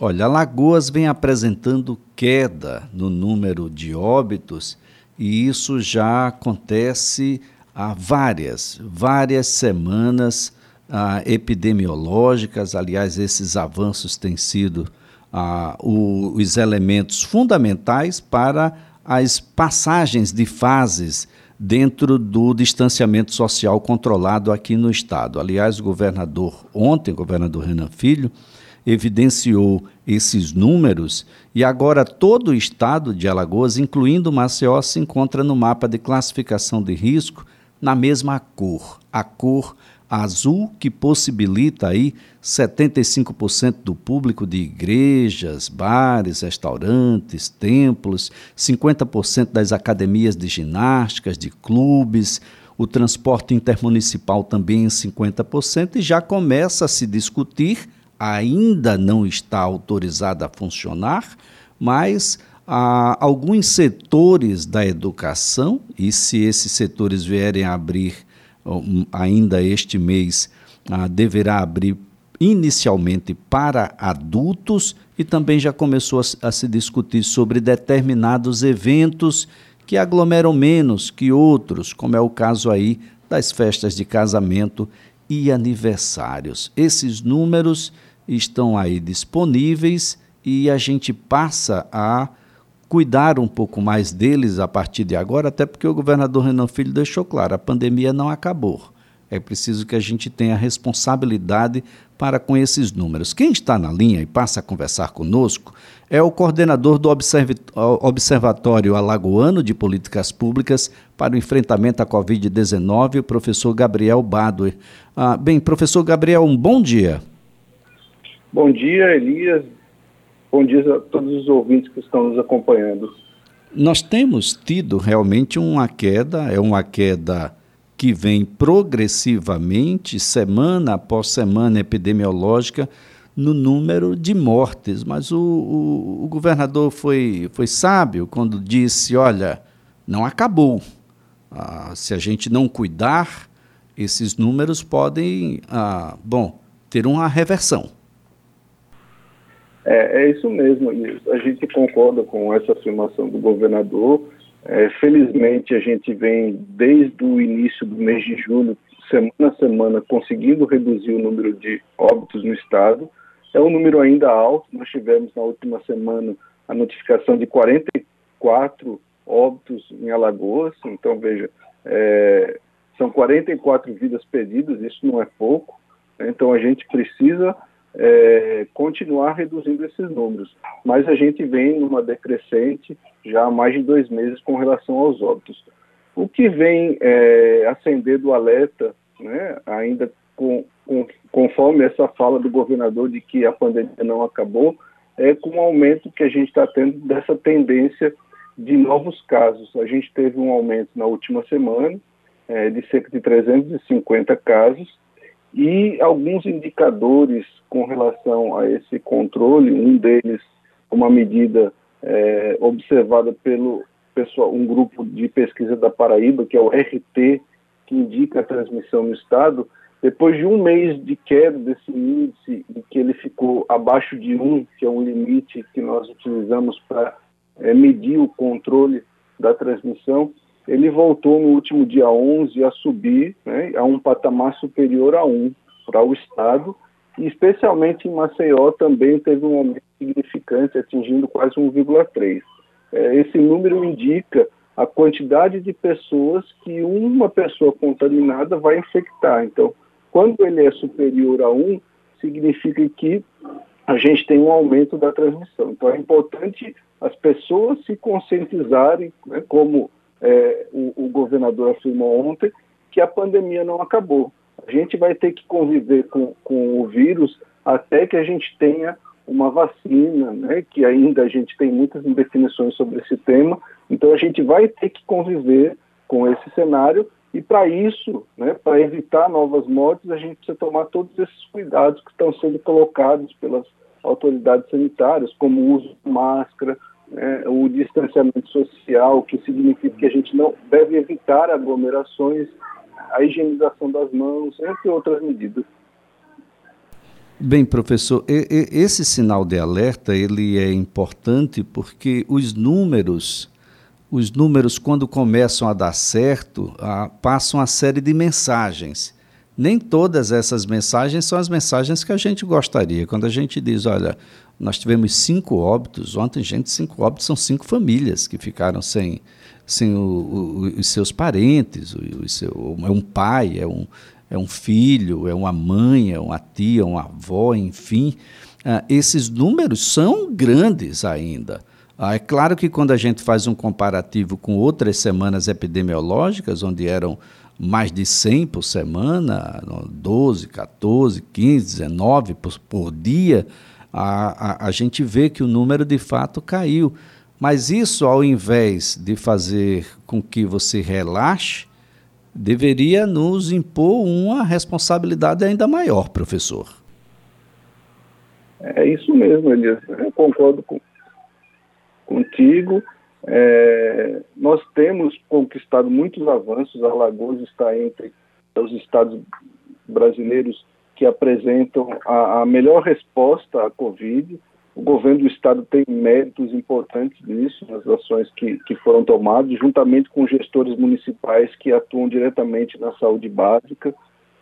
Olha, Alagoas vem apresentando queda no número de óbitos e isso já acontece há várias, várias semanas ah, epidemiológicas. Aliás, esses avanços têm sido ah, o, os elementos fundamentais para as passagens de fases dentro do distanciamento social controlado aqui no Estado. Aliás, o governador, ontem, o governador Renan Filho, evidenciou esses números e agora todo o estado de Alagoas, incluindo Maceió, se encontra no mapa de classificação de risco na mesma cor, a cor azul que possibilita aí 75% do público de igrejas, bares, restaurantes, templos, 50% das academias de ginásticas, de clubes, o transporte intermunicipal também em 50% e já começa a se discutir ainda não está autorizada a funcionar, mas há alguns setores da educação, e se esses setores vierem a abrir ainda este mês, ah, deverá abrir inicialmente para adultos e também já começou a, a se discutir sobre determinados eventos que aglomeram menos que outros, como é o caso aí das festas de casamento e aniversários. Esses números estão aí disponíveis e a gente passa a cuidar um pouco mais deles a partir de agora, até porque o governador Renan Filho deixou claro, a pandemia não acabou. É preciso que a gente tenha responsabilidade para com esses números. Quem está na linha e passa a conversar conosco é o coordenador do Observatório Alagoano de Políticas Públicas para o Enfrentamento à Covid-19, o professor Gabriel Badoer. Ah, bem, professor Gabriel, um bom dia. Bom dia, Elias. Bom dia a todos os ouvintes que estão nos acompanhando. Nós temos tido realmente uma queda, é uma queda que vem progressivamente, semana após semana epidemiológica, no número de mortes. Mas o, o, o governador foi, foi sábio quando disse: olha, não acabou. Ah, se a gente não cuidar, esses números podem, ah, bom, ter uma reversão. É, é isso mesmo, a gente concorda com essa afirmação do governador. É, felizmente, a gente vem, desde o início do mês de julho, semana a semana, conseguindo reduzir o número de óbitos no estado. É um número ainda alto, nós tivemos na última semana a notificação de 44 óbitos em Alagoas, então veja, é, são 44 vidas perdidas, isso não é pouco, né? então a gente precisa é, continuar reduzindo esses números. Mas a gente vem numa decrescente já há mais de dois meses com relação aos óbitos. O que vem é, acendendo o alerta, né, ainda com, com, conforme essa fala do governador de que a pandemia não acabou, é com o aumento que a gente está tendo dessa tendência de novos casos. A gente teve um aumento na última semana é, de cerca de 350 casos, e alguns indicadores com relação a esse controle, um deles, uma medida é, observada pelo pessoal, um grupo de pesquisa da Paraíba, que é o RT, que indica a transmissão no estado, depois de um mês de queda desse índice, e que ele ficou abaixo de um, que é um limite que nós utilizamos para é, medir o controle da transmissão, ele voltou no último dia 11 a subir né, a um patamar superior a 1 para o Estado, e especialmente em Maceió também teve um aumento significante, atingindo quase 1,3. É, esse número indica a quantidade de pessoas que uma pessoa contaminada vai infectar. Então, quando ele é superior a 1, significa que a gente tem um aumento da transmissão. Então, é importante as pessoas se conscientizarem, né, como é, o, o governador afirmou ontem, que a pandemia não acabou. A gente vai ter que conviver com, com o vírus até que a gente tenha uma vacina, né, que ainda a gente tem muitas indefinições sobre esse tema, então a gente vai ter que conviver com esse cenário e para isso, né, para evitar novas mortes, a gente precisa tomar todos esses cuidados que estão sendo colocados pelas autoridades sanitárias, como o uso de máscara, né, o distanciamento social, que significa que a gente não deve evitar aglomerações, a higienização das mãos, entre outras medidas. Bem, professor, esse sinal de alerta ele é importante porque os números, os números quando começam a dar certo, passam a série de mensagens. Nem todas essas mensagens são as mensagens que a gente gostaria. Quando a gente diz, olha, nós tivemos cinco óbitos, ontem, gente, cinco óbitos são cinco famílias que ficaram sem, sem o, o, os seus parentes, o, seu, é um pai, é um, é um filho, é uma mãe, é uma tia, uma avó, enfim. Ah, esses números são grandes ainda. Ah, é claro que quando a gente faz um comparativo com outras semanas epidemiológicas, onde eram mais de 100 por semana, 12, 14, 15, 19 por, por dia, a, a, a gente vê que o número de fato caiu. Mas isso, ao invés de fazer com que você relaxe, deveria nos impor uma responsabilidade ainda maior, professor. É isso mesmo, Elias. Eu concordo com, contigo. É, nós temos conquistado muitos avanços. Alagoas está entre os estados brasileiros que apresentam a, a melhor resposta à Covid. O governo do estado tem méritos importantes nisso, nas ações que, que foram tomadas, juntamente com gestores municipais que atuam diretamente na saúde básica.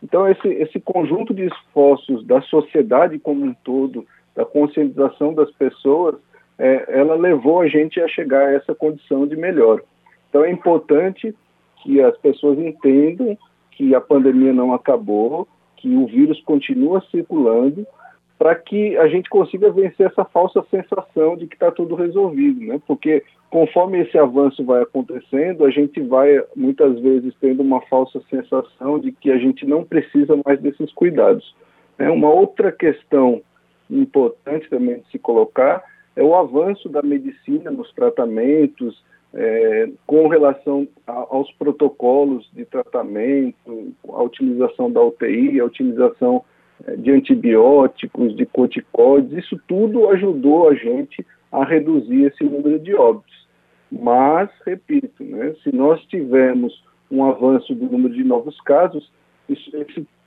Então, esse, esse conjunto de esforços da sociedade como um todo, da conscientização das pessoas, é, ela levou a gente a chegar a essa condição de melhor. Então, é importante que as pessoas entendam que a pandemia não acabou, que o vírus continua circulando, para que a gente consiga vencer essa falsa sensação de que está tudo resolvido, né? Porque conforme esse avanço vai acontecendo, a gente vai muitas vezes tendo uma falsa sensação de que a gente não precisa mais desses cuidados. É uma outra questão importante também de se colocar é o avanço da medicina nos tratamentos, é, com relação a, aos protocolos de tratamento, a utilização da UTI, a utilização de antibióticos, de corticoides, isso tudo ajudou a gente a reduzir esse número de óbitos. Mas, repito, né, se nós tivermos um avanço do número de novos casos, isso,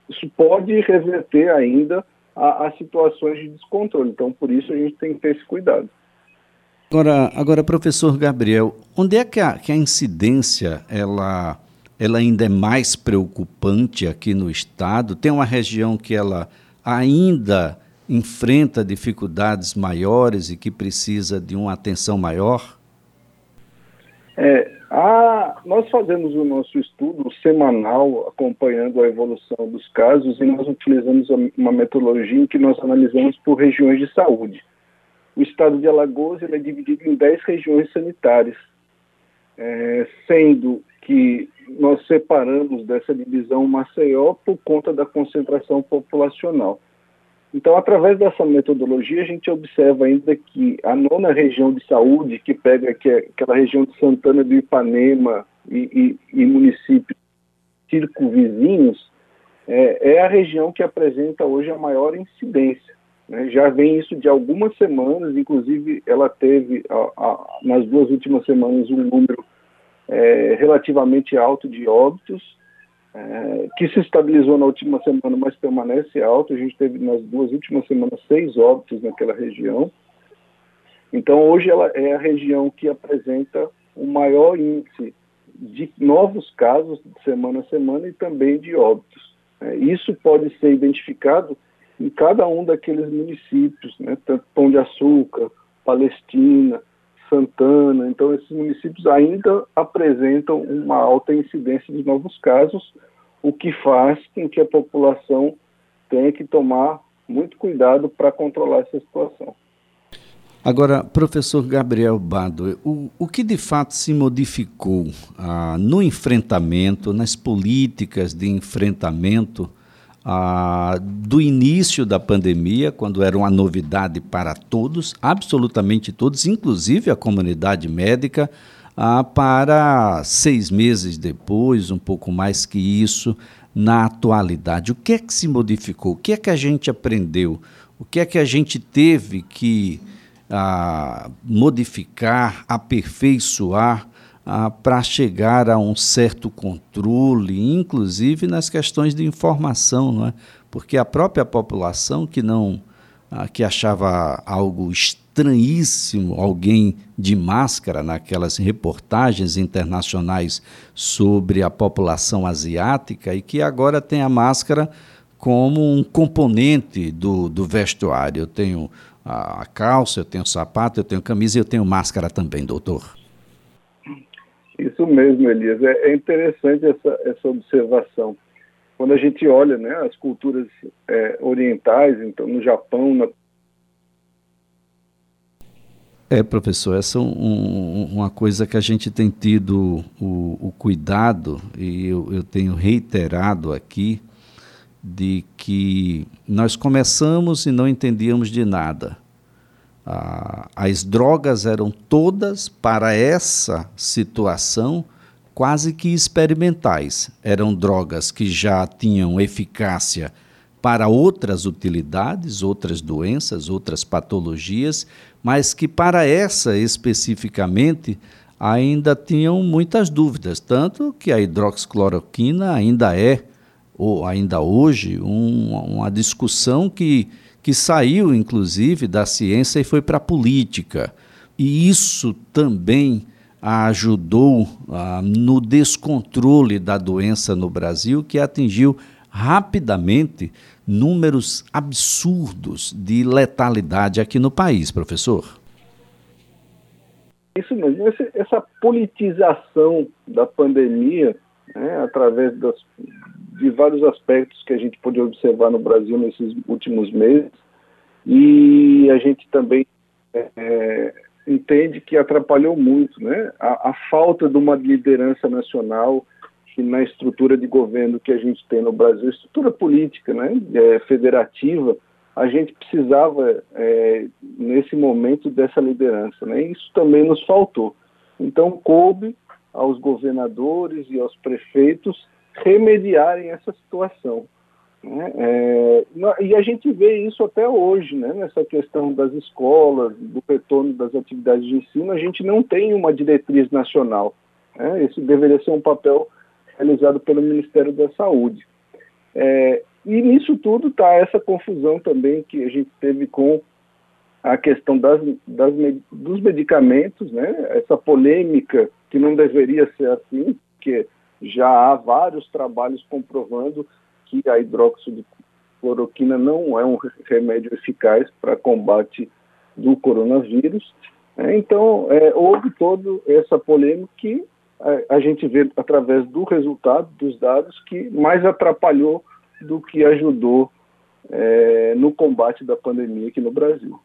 isso, pode reverter ainda a, a, situações de descontrole. Então, por isso, a gente tem que ter esse cuidado. Agora, agora professor Gabriel, onde é que a, que a incidência ela ela ainda é mais preocupante aqui no estado. Tem uma região que ela ainda enfrenta dificuldades maiores e que precisa de uma atenção maior? É, a, nós fazemos o nosso estudo semanal acompanhando a evolução dos casos e nós utilizamos uma metodologia em que nós analisamos por regiões de saúde. O estado de Alagoas ele é dividido em 10 regiões sanitárias, é, sendo que nós separamos dessa divisão Maceió por conta da concentração populacional. Então, através dessa metodologia, a gente observa ainda que a nona região de saúde, que pega que é aquela região de Santana do Ipanema e, e, e municípios circunvizinhos, é, é, a região que apresenta hoje a maior incidência. Né? Já vem isso de algumas semanas, inclusive ela teve, a, a, nas duas últimas semanas, um número é, relativamente alto de óbitos, é, que se estabilizou na última semana, mas permanece alto. A gente teve nas duas últimas semanas seis óbitos naquela região. Então, hoje ela é a região que apresenta o maior índice de novos casos de semana a semana e também de óbitos. É, isso pode ser identificado em cada um daqueles municípios, né, tanto Pão de Açúcar, Palestina, Santana. Então, esses municípios ainda apresentam uma alta incidência de novos casos, o que faz com que a população tenha que tomar muito cuidado para controlar essa situação. Agora, professor Gabriel Bado, o, o que de fato se modificou ah, no enfrentamento, nas políticas de enfrentamento ah, do início da pandemia, quando era uma novidade para todos, absolutamente todos, inclusive a comunidade médica, ah, para seis meses depois, um pouco mais que isso, na atualidade. O que é que se modificou? O que é que a gente aprendeu? O que é que a gente teve que ah, modificar, aperfeiçoar ah, para chegar a um certo controle, inclusive nas questões de informação, não é? porque a própria população que não que achava algo estranhíssimo alguém de máscara naquelas reportagens internacionais sobre a população asiática e que agora tem a máscara como um componente do, do vestuário. Eu tenho a calça, eu tenho sapato, eu tenho camisa e eu tenho máscara também, doutor. Isso mesmo, Elias. É, é interessante essa, essa observação. Quando a gente olha né, as culturas é, orientais, então no Japão, na é, professor, essa é um, uma coisa que a gente tem tido o, o cuidado, e eu, eu, tenho reiterado aqui, de que nós começamos e não entendíamos de nada. Ah, as drogas eram todas, para essa situação, quase que experimentais. Eram drogas que já tinham eficácia para outras utilidades, outras doenças, outras patologias, mas que para essa especificamente ainda tinham muitas dúvidas, tanto que a hidroxicloroquina ainda é, ou ainda hoje, um, uma discussão que, que saiu, inclusive, da ciência e foi para a política. E isso também ajudou ah, no descontrole da doença no Brasil, que atingiu rapidamente números absurdos de letalidade aqui no país, professor. Isso mesmo, essa politização da pandemia, né, através das, de vários aspectos que a gente pôde observar no Brasil nesses últimos meses, e a gente também é, é entende que atrapalhou muito né, a, a falta de uma liderança nacional que na estrutura de governo que a gente tem no Brasil, estrutura política, né, é, federativa, a gente precisava é, nesse momento dessa liderança, né? Isso também nos faltou. Então coube aos governadores e aos prefeitos remediarem essa situação. Né? É, e a gente vê isso até hoje, né? nessa questão das escolas, do retorno das atividades de ensino, a gente não tem uma diretriz nacional. Né? Esse deveria ser um papel realizado pelo Ministério da Saúde. É, e nisso tudo está essa confusão também que a gente teve com a questão das, das, dos medicamentos, né? essa polêmica que não deveria ser assim, porque já há vários trabalhos comprovando que a hidroxicloroquina não é um remédio eficaz para combate do coronavírus. Né? Então, é, houve toda essa polêmica que a, a gente vê através do resultado, dos dados, que mais atrapalhou do que ajudou é, no combate da pandemia aqui no Brasil.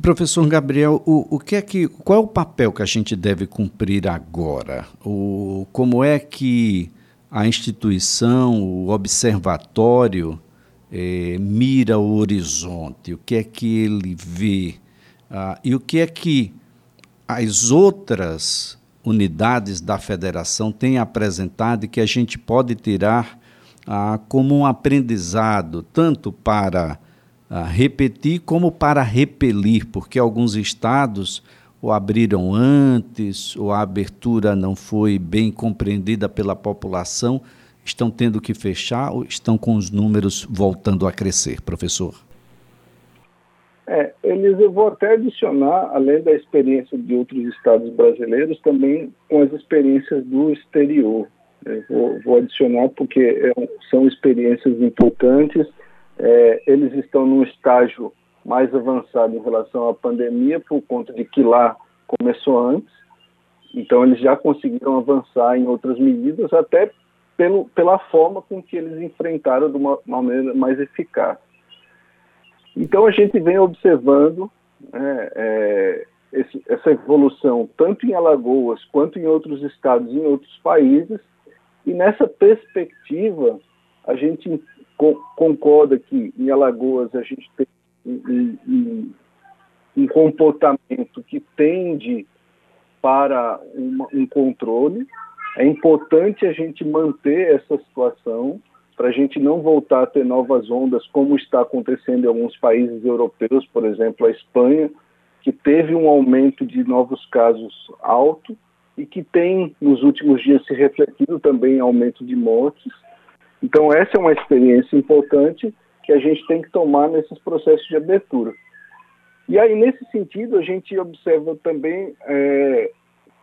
Professor Gabriel, o, o que é que, qual é o papel que a gente deve cumprir agora? O, como é que a instituição, o observatório, é, mira o horizonte? O que é que ele vê? Ah, e o que é que as outras unidades da federação têm apresentado e que a gente pode tirar ah, como um aprendizado, tanto para ah, repetir como para repelir, porque alguns estados o abriram antes, ou a abertura não foi bem compreendida pela população, estão tendo que fechar ou estão com os números voltando a crescer, professor? É, eles, eu vou até adicionar, além da experiência de outros estados brasileiros, também com as experiências do exterior. Vou, vou, adicionar porque é, são experiências importantes. É, eles estão num estágio mais avançado em relação à pandemia, por conta de que lá começou antes. Então, eles já conseguiram avançar em outras medidas, até pelo, pela forma com que eles enfrentaram de uma maneira mais eficaz. Então a gente vem observando né, é, esse, essa evolução tanto em Alagoas quanto em outros estados, em outros países, e nessa perspectiva a gente co concorda que em Alagoas a gente tem um, um, um comportamento que tende para uma, um controle. É importante a gente manter essa situação para a gente não voltar a ter novas ondas, como está acontecendo em alguns países europeus, por exemplo, a Espanha, que teve um aumento de novos casos alto e que tem, nos últimos dias, se refletido também em aumento de mortes. Então, essa é uma experiência importante que a gente tem que tomar nesses processos de abertura. E aí, nesse sentido, a gente observa também é,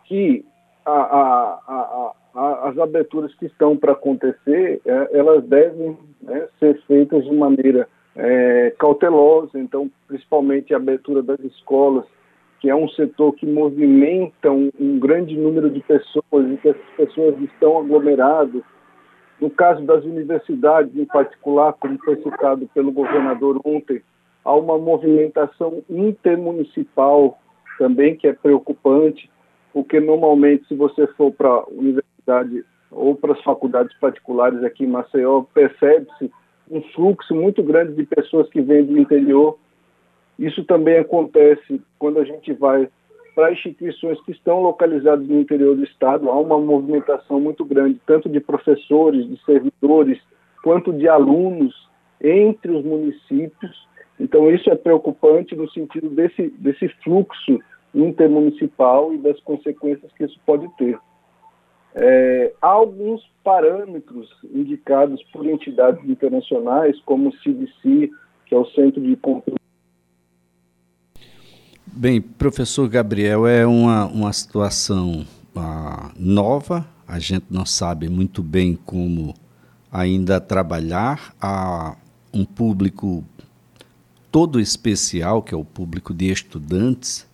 que a, a, a, as aberturas que estão para acontecer, é, elas devem né, ser feitas de maneira é, cautelosa, então, principalmente a abertura das escolas, que é um setor que movimenta um, um grande número de pessoas e que essas pessoas estão aglomeradas. No caso das universidades, em particular, como foi citado pelo governador ontem, há uma movimentação intermunicipal também que é preocupante, porque normalmente, se você for para a universidade ou para as faculdades particulares aqui em Maceió, percebe-se um fluxo muito grande de pessoas que vêm do interior. Isso também acontece quando a gente vai para instituições que estão localizadas no interior do estado. Há uma movimentação muito grande, tanto de professores, de servidores, quanto de alunos entre os municípios. Então, isso é preocupante no sentido desse, desse fluxo intermunicipal e das consequências que isso pode ter. É, há alguns parâmetros indicados por entidades internacionais, como o CDC, que é o Centro de Controle. Bem, professor Gabriel, é uma, uma situação ah, nova, a gente não sabe muito bem como ainda trabalhar. Há um público todo especial, que é o público de estudantes,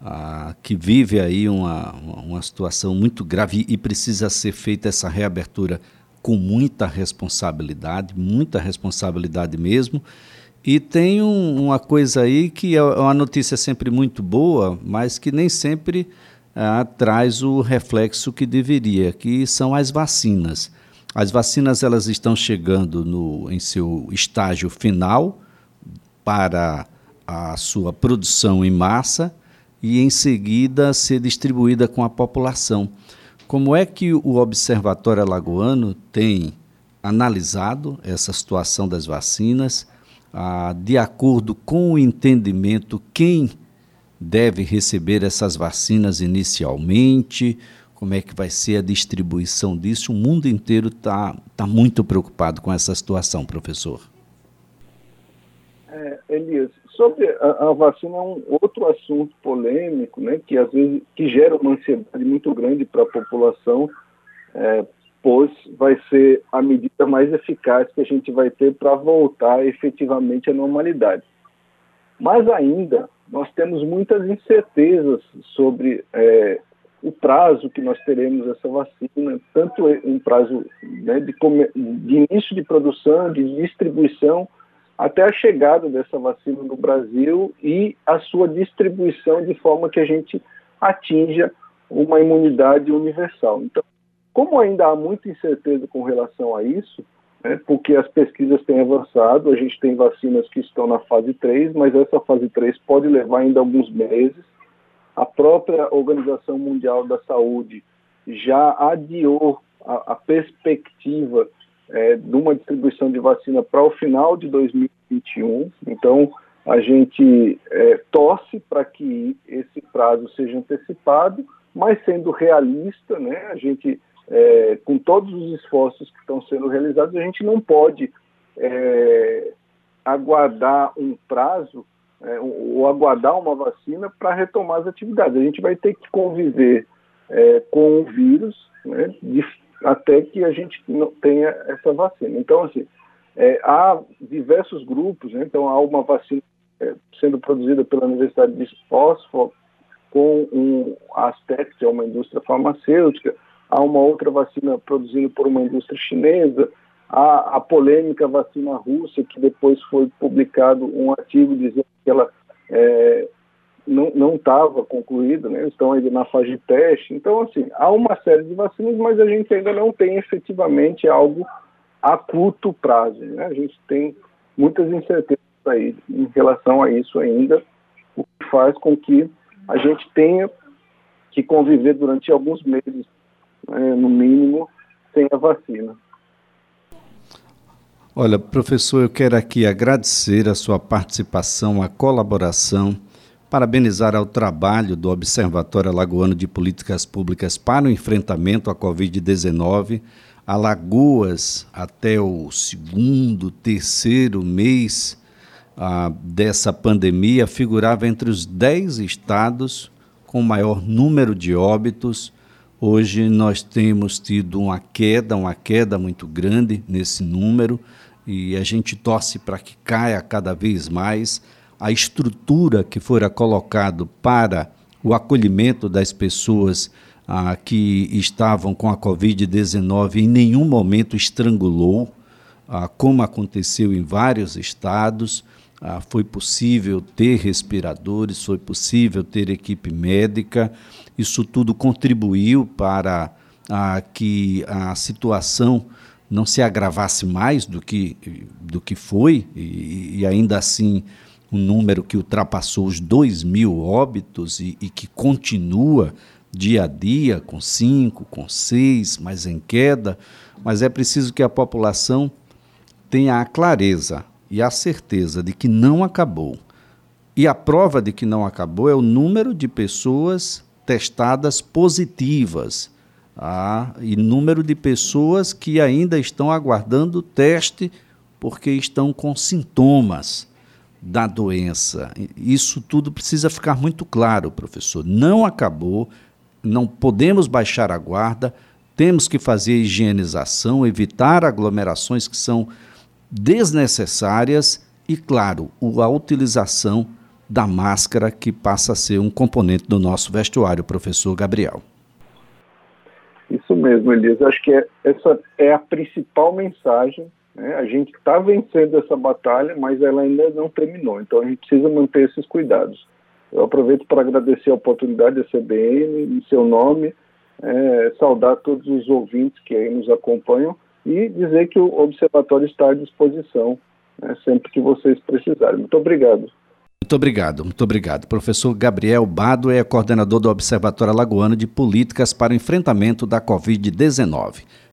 ah, que vive aí uma, uma situação muito grave e precisa ser feita essa reabertura com muita responsabilidade, muita responsabilidade mesmo. E tem um, uma coisa aí que é uma notícia sempre muito boa, mas que nem sempre ah, traz o reflexo que deveria, que são as vacinas. As vacinas elas estão chegando no, em seu estágio final para a sua produção em massa e em seguida ser distribuída com a população. Como é que o Observatório Alagoano tem analisado essa situação das vacinas, ah, de acordo com o entendimento, quem deve receber essas vacinas inicialmente, como é que vai ser a distribuição disso? O mundo inteiro está tá muito preocupado com essa situação, professor. É, Elias, sobre a, a, vacina é um outro assunto polêmico, né, que às vezes que gera uma ansiedade muito grande para a população, é, pois vai ser a medida mais eficaz que a gente vai ter para voltar efetivamente à normalidade. Mas ainda nós temos muitas incertezas sobre é, o prazo que nós teremos essa vacina, tanto um prazo né, de, de início de produção, de distribuição, até a chegada dessa vacina no Brasil e a sua distribuição de forma que a gente atinja uma imunidade universal. Então, como ainda há muita incerteza com relação a isso, né, porque as pesquisas têm avançado, a gente tem vacinas que estão na fase 3, mas essa fase 3 pode levar ainda alguns meses. A própria Organização Mundial da Saúde já adiou a, a perspectiva é, de uma distribuição de vacina para o final de 2021. Então, a gente é, torce para que esse prazo seja antecipado, mas sendo realista, né, a gente, é, com todos os esforços que estão sendo realizados, a gente não pode é, aguardar um prazo é, ou aguardar uma vacina para retomar as atividades. A gente vai ter que conviver é, com o vírus né, de até que a gente tenha essa vacina. Então, assim, é, há diversos grupos, né? então há uma vacina é, sendo produzida pela Universidade de Oxford com um Aztec, que é uma indústria farmacêutica, há uma outra vacina produzida por uma indústria chinesa, há a polêmica vacina russa, que depois foi publicado um artigo dizendo que ela é, não estava concluído, né? estão ainda na fase de teste. Então, assim, há uma série de vacinas, mas a gente ainda não tem efetivamente algo a curto prazo. Né? A gente tem muitas incertezas aí em relação a isso ainda, o que faz com que a gente tenha que conviver durante alguns meses, né, no mínimo, sem a vacina. Olha, professor, eu quero aqui agradecer a sua participação, a colaboração parabenizar ao trabalho do Observatório Alagoano de Políticas Públicas para o enfrentamento à Covid-19, Alagoas, até o segundo, terceiro mês ah, dessa pandemia, figurava entre os dez estados com maior número de óbitos. Hoje nós temos tido uma queda, uma queda muito grande nesse número, e a gente torce para que caia cada vez mais. A estrutura que fora colocado para o acolhimento das pessoas ah, que estavam com a Covid-19 em nenhum momento estrangulou, ah, como aconteceu em vários estados. Ah, foi possível ter respiradores, foi possível ter equipe médica. Isso tudo contribuiu para ah, que a situação não se agravasse mais do que, do que foi, e, e ainda assim um número que ultrapassou os 2 mil óbitos e, e que continua dia a dia com cinco, com seis, mas em queda. Mas é preciso que a população tenha a clareza e a certeza de que não acabou. E a prova de que não acabou é o número de pessoas testadas positivas ah, e número de pessoas que ainda estão aguardando o teste porque estão com sintomas da doença. Isso tudo precisa ficar muito claro, professor. Não acabou, não podemos baixar a guarda, temos que fazer higienização, evitar aglomerações que são desnecessárias e, claro, a utilização da máscara, que passa a ser um componente do nosso vestuário, professor Gabriel. Isso mesmo, Elisa. Acho que é, essa é a principal mensagem. Né? A gente está vencendo essa batalha, mas ela ainda não terminou. Então a gente precisa manter esses cuidados. Eu aproveito para agradecer a oportunidade da CBN, em seu nome, é, saudar todos os ouvintes que aí nos acompanham e dizer que o Observatório está à disposição né, sempre que vocês precisarem. Muito obrigado. Muito obrigado, muito obrigado. Professor Gabriel Bado é coordenador do Observatório Alagoano de Políticas para o Enfrentamento da Covid-19.